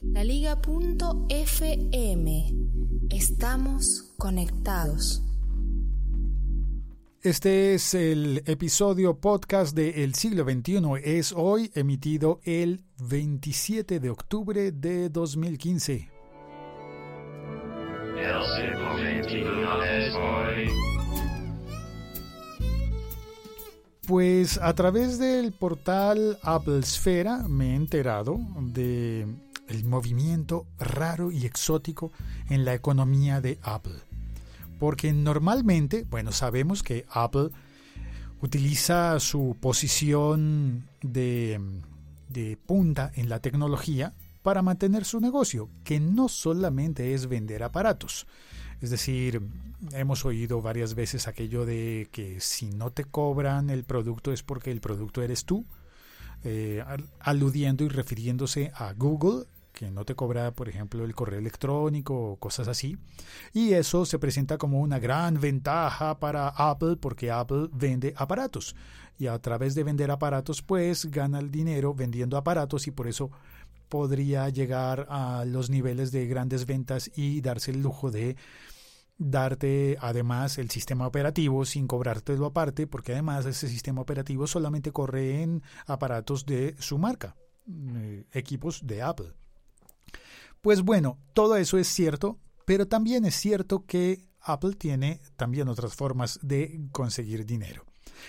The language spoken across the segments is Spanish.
Laliga.fm. Estamos conectados. Este es el episodio podcast de El siglo XXI. Es hoy emitido el 27 de octubre de 2015. Pues a través del portal Apple Esfera me he enterado de el movimiento raro y exótico en la economía de Apple. Porque normalmente, bueno, sabemos que Apple utiliza su posición de, punta en la tecnología para mantener su negocio, que no solamente es vender aparatos. Es decir, hemos oído varias veces aquello de que si no te cobran el producto es porque el producto eres tú, eh, aludiendo y refiriéndose a Google que no te cobra, por ejemplo, el correo electrónico o cosas así. Y eso se presenta como una gran ventaja para Apple porque Apple vende aparatos. Y a través de vender aparatos, pues gana el dinero vendiendo aparatos y por eso podría llegar a los niveles de grandes ventas y darse el lujo de darte además el sistema operativo sin cobrártelo aparte, porque además ese sistema operativo solamente corre en aparatos de su marca, eh, equipos de Apple. Pues bueno, todo eso es cierto, pero también es cierto que Apple tiene también otras formas de conseguir dinero.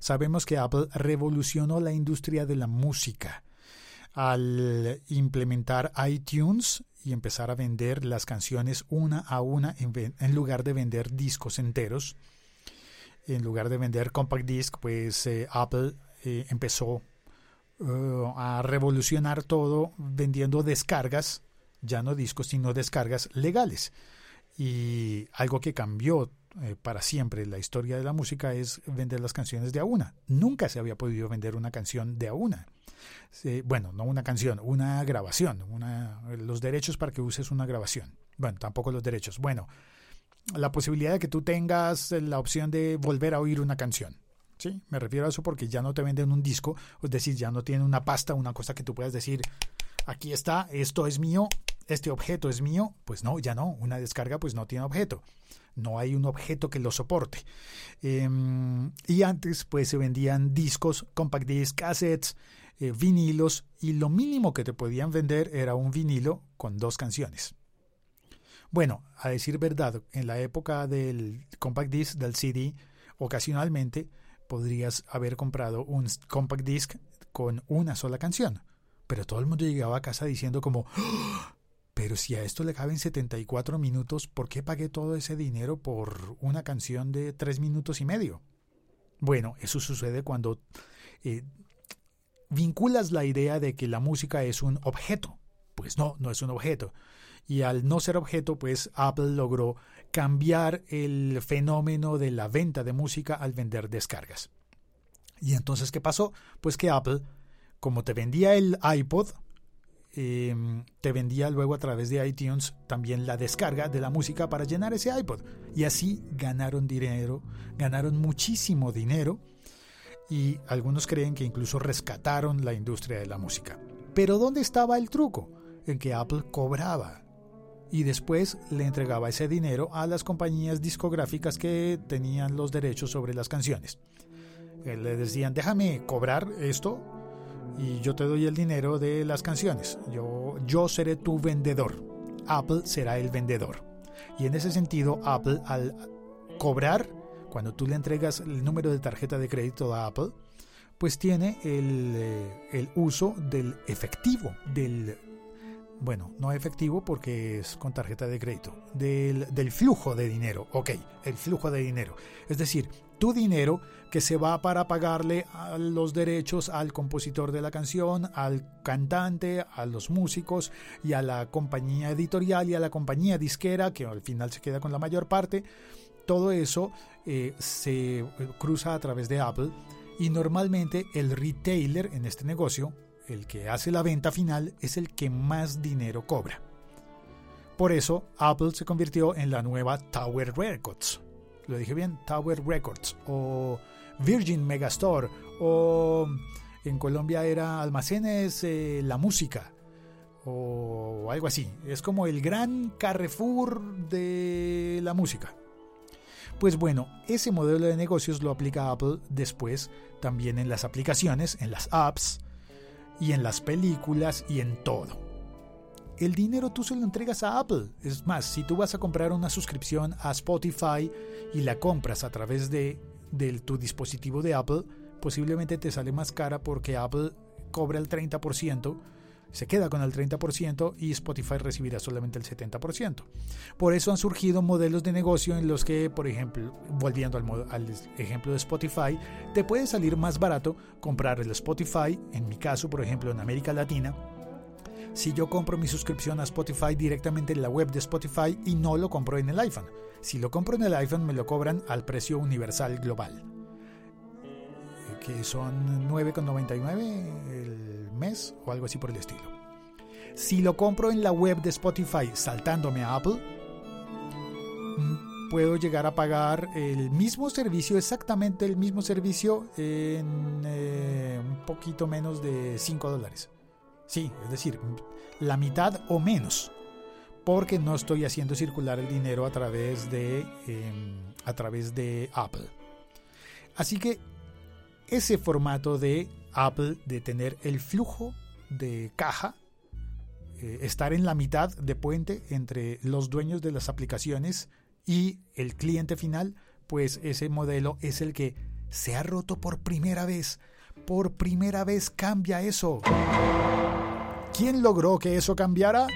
Sabemos que Apple revolucionó la industria de la música al implementar iTunes y empezar a vender las canciones una a una en, lugar de vender discos enteros. En lugar de vender compact disc, pues eh, Apple eh, empezó uh, a revolucionar todo vendiendo descargas ya no discos, sino descargas legales. Y algo que cambió eh, para siempre la historia de la música es vender las canciones de a una. Nunca se había podido vender una canción de a una. bueno, no una canción, una grabación, una, los derechos para que uses una grabación. Bueno, tampoco los derechos. Bueno, la posibilidad de que tú tengas la opción de volver a oír una canción. ¿Sí? Me refiero a eso porque ya no te venden un disco, es decir, ya no tiene una pasta, una cosa que tú puedas decir, aquí está, esto es mío, este objeto es mío, pues no, ya no, una descarga pues no tiene objeto, no hay un objeto que lo soporte. Em, y antes pues se vendían discos, compact disc, cassettes, eh, vinilos y lo mínimo que te podían vender era un vinilo con dos canciones. Bueno, a decir verdad, en la época del compact disc, del CD, ocasionalmente podrías haber comprado un compact disc con una sola canción. Pero todo el mundo llegaba a casa diciendo como, ¡Ah! Pero si a esto le caben 74 minutos, ¿por qué pagué todo ese dinero por una canción de 3 minutos y medio? Bueno, eso sucede cuando eh, vinculas la idea de que la música es un objeto. Pues no, no es un objeto. Y al no ser objeto, pues Apple logró cambiar el fenómeno de la venta de música al vender descargas. Y entonces, ¿qué pasó? Pues que Apple, como te vendía el iPod, Em, te vendía luego a través de iTunes también la descarga de la música para llenar ese iPod. Y así ganaron dinero, ganaron muchísimo dinero y algunos creen que incluso rescataron la industria de la música. Pero ¿dónde estaba el truco? En que Apple cobraba y después le entregaba ese dinero a las compañías discográficas que tenían los derechos sobre las canciones. Eh, le decían, déjame cobrar esto y yo te doy el dinero de las canciones. Yo, yo seré tu vendedor. Apple será el vendedor. Y en ese sentido, Apple al cobrar, cuando tú le entregas el número de tarjeta de crédito a Apple, pues tiene el, eh, el uso del efectivo, del bueno, no efectivo porque es con tarjeta de crédito, del, del, flujo de dinero, ok, el flujo de dinero. Es decir, tu dinero que se va para pagarle a los derechos al compositor de la canción, al cantante, a los músicos y a la compañía editorial y a la compañía disquera, que al final se queda con la mayor parte. Todo eso eh, se eh, cruza a través de Apple y normalmente el retailer en este negocio el que hace la venta final es el que más dinero cobra. Por eso Apple se convirtió en la nueva Tower Records. Lo dije bien, Tower Records o Virgin Megastore o en Colombia era Almacenes eh, La Música o algo así. Es como el gran Carrefour de la música. Pues bueno, ese modelo de negocios lo aplica Apple después también en las aplicaciones, en las apps y en las películas y en todo. El dinero tú se lo entregas a Apple. Es más, si tú vas a comprar una suscripción a Spotify y la compras a través de, tu dispositivo de Apple, posiblemente te sale más cara porque Apple cobra el 30% se queda con el 30% y Spotify recibirá solamente el 70%. Por eso han surgido modelos de negocio en los que, por ejemplo, volviendo al, al, ejemplo de Spotify, te puede salir más barato comprar el Spotify, en mi caso, por ejemplo, en América Latina, si yo compro mi suscripción a Spotify directamente en la web de Spotify y no lo compro en el iPhone. Si lo compro en el iPhone me lo cobran al precio universal global, que son 9,99 el mes o algo así por el estilo. Si lo compro en la web de Spotify saltándome a Apple, mm, puedo llegar a pagar el mismo servicio, exactamente el mismo servicio, en eh, un poquito menos de 5 dólares. Sí, es decir, la mitad o menos, porque no estoy haciendo circular el dinero a través de, em, a través de Apple. Así que ese formato de Apple de tener el flujo de caja, eh, estar en la mitad de puente entre los dueños de las aplicaciones y el cliente final, pues ese modelo es el que se ha roto por primera vez. Por primera vez cambia eso. ¿Quién logró que eso cambiara?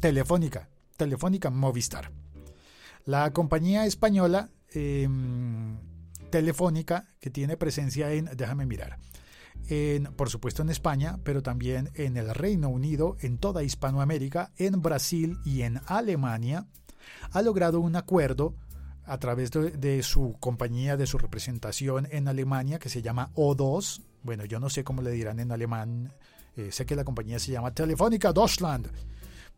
Telefónica, Telefónica Movistar. La compañía española em, Telefónica, que tiene presencia en, déjame mirar, en, por supuesto en España, pero también en el Reino Unido, en toda Hispanoamérica, en Brasil y en Alemania, ha logrado un acuerdo a través de, su compañía, de su representación en Alemania, que se llama O2. Bueno, yo no sé cómo le dirán en alemán. Eh, sé que la compañía se llama Telefónica Deutschland.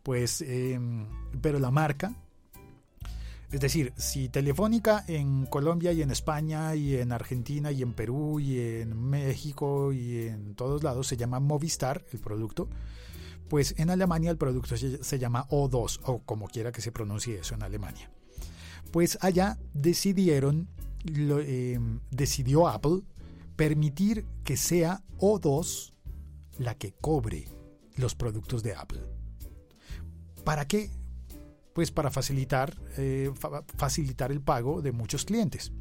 Pues, em, pero la marca es decir, si Telefónica en Colombia y en España y en Argentina y en Perú y en México y en todos lados se llama Movistar, el producto, pues en Alemania el producto se, llama O2 o como quiera que se pronuncie eso en Alemania. Pues allá decidieron, em, decidió Apple permitir que sea O2 la que cobre los productos de Apple. ¿Para qué? pues para facilitar, eh, facilitar el pago de muchos clientes.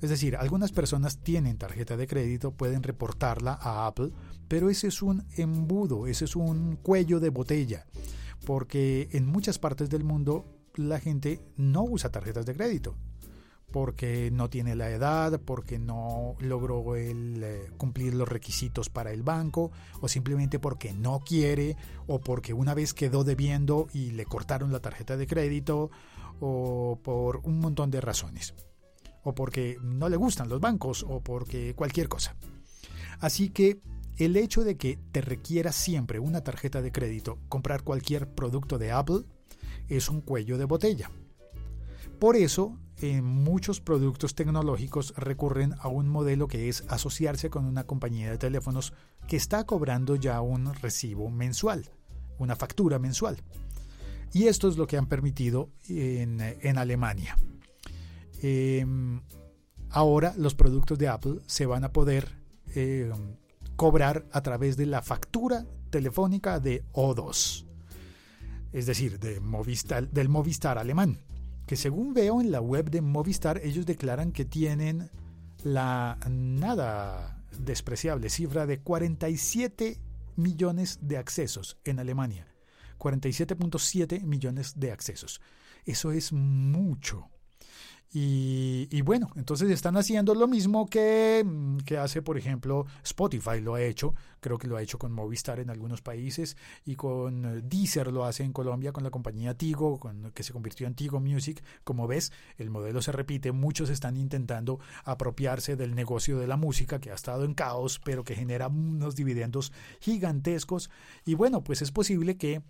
Es decir, algunas personas tienen tarjeta de crédito, pueden reportarla a Apple, pero ese es un embudo, ese es un cuello de botella, porque en muchas partes del mundo la gente no usa tarjetas de crédito porque no tiene la edad, porque no logró el, eh, cumplir los requisitos para el banco, o simplemente porque no quiere, o porque una vez quedó debiendo y le cortaron la tarjeta de crédito, o por un montón de razones, o porque no le gustan los bancos, o porque cualquier cosa. Así que el hecho de que te requiera siempre una tarjeta de crédito comprar cualquier producto de Apple es un cuello de botella. Por eso en muchos productos tecnológicos recurren a un modelo que es asociarse con una compañía de teléfonos que está cobrando ya un recibo mensual, una factura mensual. Y esto es lo que han permitido en, Alemania. Em, ahora los productos de Apple se van a poder em, cobrar a través de la factura telefónica de O2, es decir, del Movistar alemán que según veo en la web de Movistar, ellos declaran que tienen la nada despreciable cifra de 47 millones de accesos en Alemania. 47.7 millones de accesos. Eso es mucho. Y, bueno, entonces están haciendo lo mismo que, mm, que, hace, por ejemplo, Spotify lo ha hecho, creo que lo ha hecho con Movistar en algunos países y con eh, Deezer lo hace en Colombia con la compañía Tigo, con, que se convirtió en Tigo Music. Como ves, el modelo se repite, muchos están intentando apropiarse del negocio de la música que ha estado en caos, pero que genera unos dividendos gigantescos. Y bueno, pues es posible que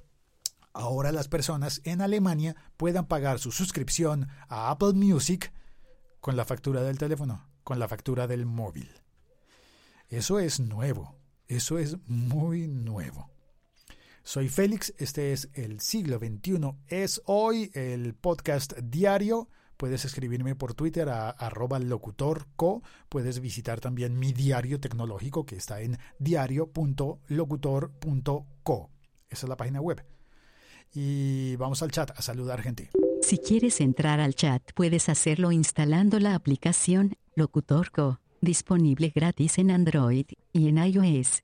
ahora las personas en Alemania puedan pagar su suscripción a Apple Music con la factura del teléfono, con la factura del móvil. Eso es nuevo, eso es muy nuevo. Soy Félix, este es el siglo XXI, es hoy el podcast diario. Puedes escribirme por Twitter a arroba locutorco. Puedes visitar también mi diario tecnológico que está en diario.locutor.co. Esa es la página web. Y vamos al chat a saludar gente. Si quieres entrar al chat, puedes hacerlo instalando la aplicación Locutorco, disponible gratis en Android y en iOS.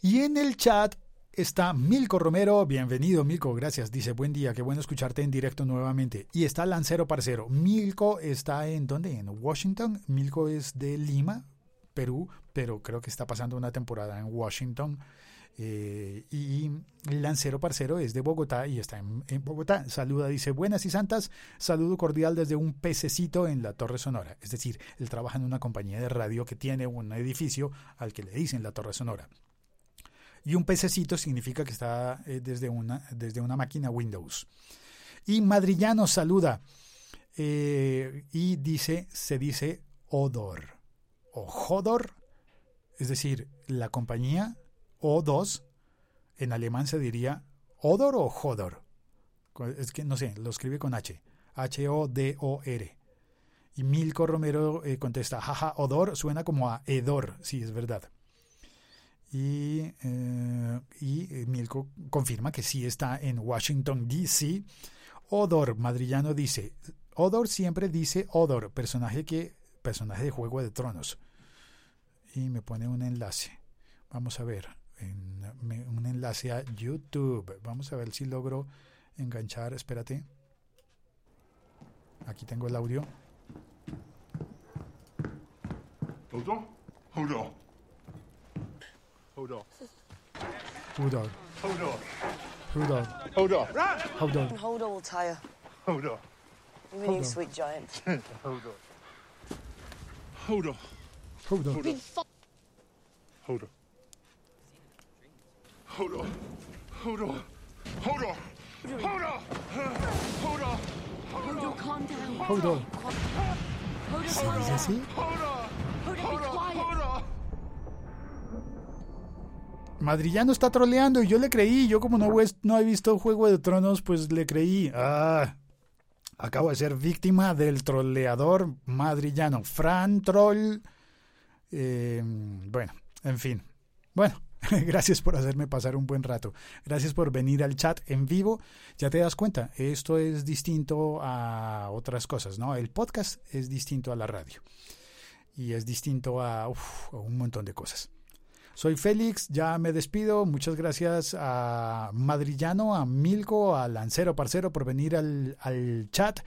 Y en el chat está Milko Romero. Bienvenido, Milko. Gracias. Dice, buen día. Qué bueno escucharte en directo nuevamente. Y está Lancero Parcero. Milko está en dónde? En Washington. Milko es de Lima, Perú, pero creo que está pasando una temporada en Washington. Eh, y Lancero Parcero es de Bogotá y está en, Bogotá. Saluda, dice, buenas y santas, saludo cordial desde un pececito en la Torre Sonora. Es decir, él trabaja en una compañía de radio que tiene un edificio al que le dicen la Torre Sonora. Y un pececito significa que está eh, desde, una, desde una máquina Windows. Y Madrillano saluda eh, y dice, se dice Odor o Hodor, es decir, la compañía O2, en alemán se diría Odor o Hodor. Es que no sé, lo escribe con H, H-O-D-O-R. Y Milko Romero eh, contesta, jaja, Odor suena como a Edor, sí, es verdad. Y, eh, y Milko confirma que sí está en Washington, D.C. Odor, madrillano, dice, Odor siempre dice Odor, personaje, que, personaje de Juego de Tronos. Y me pone un enlace. Vamos a ver, en, me, un enlace a YouTube. Vamos a ver si logro enganchar, espérate. Aquí tengo el audio. Hold on. Hold on. Hold on. Hold on. Hold on. Hold on. Hold on. Hold on. Hold on, will tire. Hold on. Hold you on. sweet giant? Hold on. Hold on. Hold on. Hold on. Hold on. Hold on. Hold on. Hold on. Hold on. Hold on. Hodo, calm down. Hold on. Hold on. Hodo, Hold be on. quiet. Hold on. Madrillano está troleando y yo le creí. Yo como no he visto Juego de Tronos, pues le creí. Ah, acabo de ser víctima del troleador madrillano. Fran Troll. Eh, bueno, en fin. Bueno, gracias por hacerme pasar un buen rato. Gracias por venir al chat en vivo. Ya te das cuenta, esto es distinto a otras cosas, ¿no? El podcast es distinto a la radio. Y es distinto a, a un montón de cosas. Soy Félix, ya me despido. Muchas gracias a Madrillano, a Milko, a Lancero Parcero por venir al, al, chat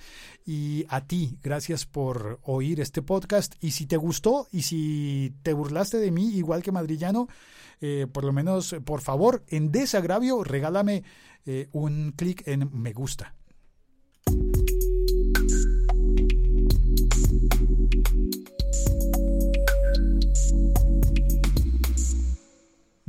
y a ti, gracias por oír este podcast. Y si te gustó y si te burlaste de mí, igual que Madrillano, eh, por lo menos, por favor, en desagravio, regálame eh, un clic en me gusta.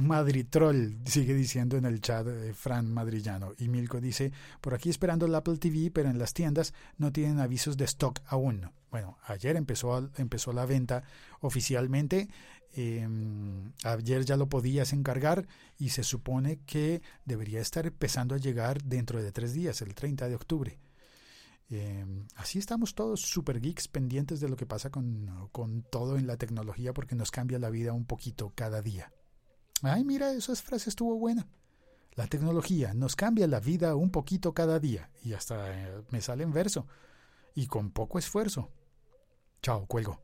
Madritroll, sigue diciendo en el chat de Fran Madrillano. Y Milko dice, por aquí esperando el Apple TV, pero en las tiendas no tienen avisos de stock aún. Bueno, ayer empezó, empezó la venta oficialmente. Eh, ayer ya lo podías encargar y se supone que debería estar empezando a llegar dentro de tres días, el 30 de octubre. Eh, así estamos todos super geeks pendientes de lo que pasa con, con todo en la tecnología porque nos cambia la vida un poquito cada día. Ay, mira, esa frase estuvo buena. La tecnología nos cambia la vida un poquito cada día. Y hasta eh, me sale en verso. Y con poco esfuerzo. Chao, cuelgo.